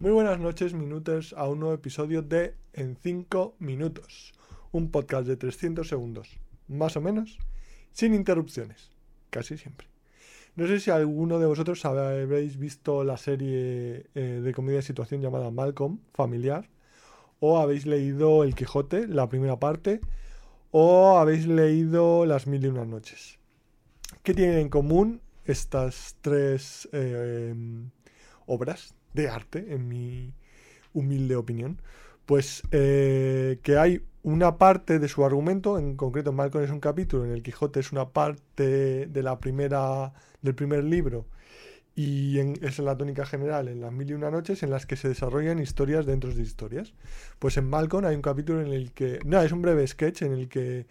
Muy buenas noches, minutos, a un nuevo episodio de En 5 Minutos, un podcast de 300 segundos, más o menos, sin interrupciones, casi siempre. No sé si alguno de vosotros habréis visto la serie eh, de comedia de situación llamada Malcolm, familiar, o habéis leído El Quijote, la primera parte, o habéis leído Las Mil y Unas Noches. ¿Qué tienen en común estas tres eh, obras de arte, en mi humilde opinión, pues eh, que hay una parte de su argumento, en concreto Malcolm es un capítulo, en el Quijote es una parte de la primera, del primer libro, y en, es la tónica general en las mil y una noches en las que se desarrollan historias dentro de historias. Pues en Malcolm hay un capítulo en el que, no, es un breve sketch en el que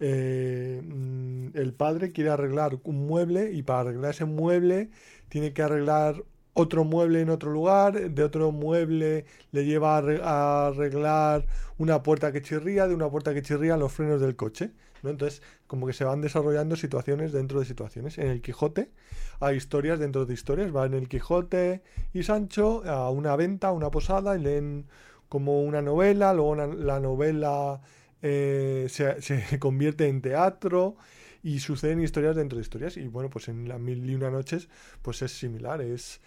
eh, mm, el padre quiere arreglar un mueble y para arreglar ese mueble tiene que arreglar otro mueble en otro lugar, de otro mueble le lleva a arreglar una puerta que chirría, de una puerta que chirría los frenos del coche. ¿no? Entonces, como que se van desarrollando situaciones dentro de situaciones. En el Quijote hay historias dentro de historias. Va en el Quijote y Sancho a una venta, a una posada, y leen como una novela, luego la novela eh, se, se convierte en teatro y suceden historias dentro de historias. Y bueno, pues en las mil y una noches, pues es similar. Es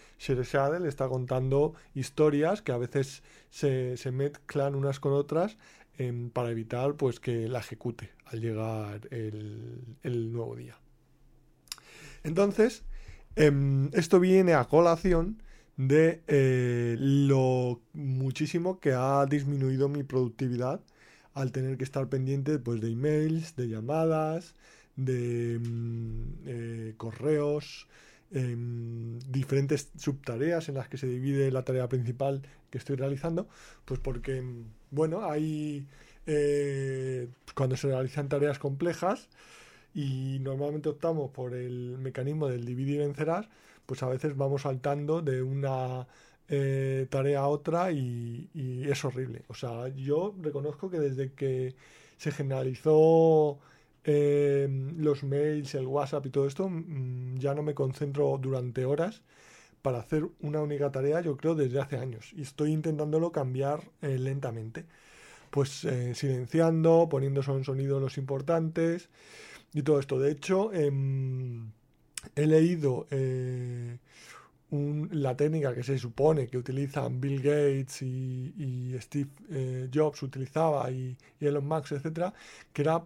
le está contando historias que a veces se, se mezclan unas con otras em, para evitar pues que la ejecute al llegar el, nuevo día. Entonces, em, esto viene a colación de eh, lo muchísimo que ha disminuido mi productividad al tener que estar pendiente pues, de emails, de llamadas, de mm, eh, correos, em, diferentes subtareas en las que se divide la tarea principal que estoy realizando, pues porque, bueno, hay eh, cuando se realizan tareas complejas y normalmente optamos por el mecanismo del dividir y vencerás, pues a veces vamos saltando de una eh, tarea a otra y, y, es horrible. O sea, yo reconozco que desde que se generalizó Em, los mails, el WhatsApp y todo esto, mm, ya no me concentro durante horas para hacer una única tarea, yo creo, desde hace años. Y estoy intentándolo cambiar eh, lentamente. Pues eh, silenciando, poniendo en sonido los importantes y todo esto. De hecho, em, he leído eh, la técnica que se supone que utilizan Bill Gates y, Steve Jobs utilizaba y, y Elon Musk, etcétera, que era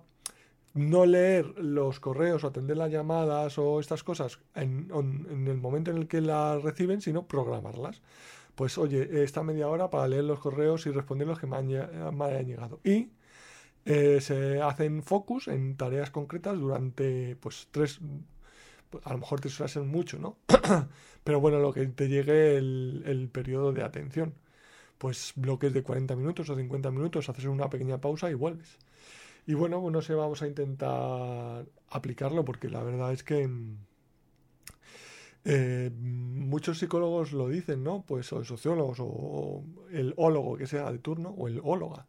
no leer los correos o atender las llamadas o estas cosas en, el momento en el que las reciben, sino programarlas. Pues oye, esta media hora para leer los correos y responder los que me, hayan llegado. Y eh, se hacen focus en tareas concretas durante pues tres, a lo mejor te suele ser mucho, ¿no? Pero bueno, lo que te llegue el, el periodo de atención. Pues bloques de 40 minutos o 50 minutos, haces una pequeña pausa y vuelves. Y bueno, no sé, vamos a intentar aplicarlo porque la verdad es que eh, muchos psicólogos lo dicen, ¿no? Pues o sociólogos o, el ólogo que sea de turno o el óloga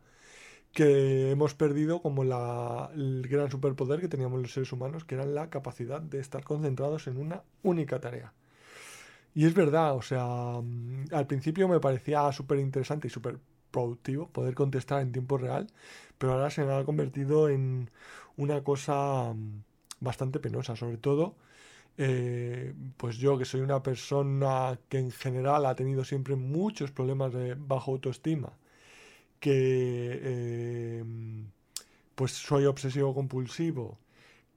que hemos perdido como la, el gran superpoder que teníamos los seres humanos, que era la capacidad de estar concentrados en una única tarea. Y es verdad, o sea, al principio me parecía súper interesante y súper productivo poder contestar en tiempo real, pero ahora se me ha convertido en una cosa mm, bastante penosa, sobre todo eh, pues yo que soy una persona que en general ha tenido siempre muchos problemas de bajo autoestima, que eh, pues soy obsesivo compulsivo,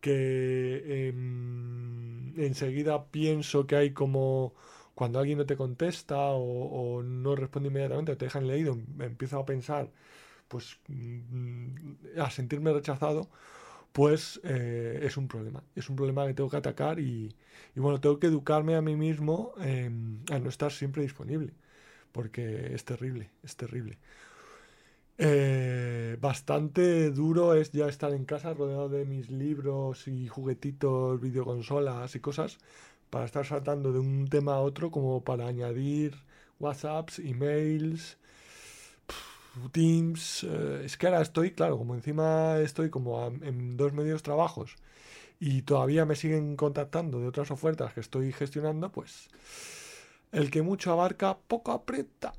que em, enseguida pienso que hay como cuando alguien no te contesta o, no responde inmediatamente o te dejan leído, empiezo a pensar, pues mm, a sentirme rechazado, pues eh, es un problema. Es un problema que tengo que atacar y, bueno, tengo que educarme a mí mismo em, a no estar siempre disponible, porque es terrible, es terrible. Eh, bastante duro es ya estar en casa rodeado de mis libros y juguetitos, videoconsolas y cosas, para estar saltando de un tema a otro como para añadir WhatsApps, emails, Teams. Eh, es que ahora estoy, claro, como encima estoy como en dos medios trabajos y todavía me siguen contactando de otras ofertas que estoy gestionando, pues el que mucho abarca, poco aprieta.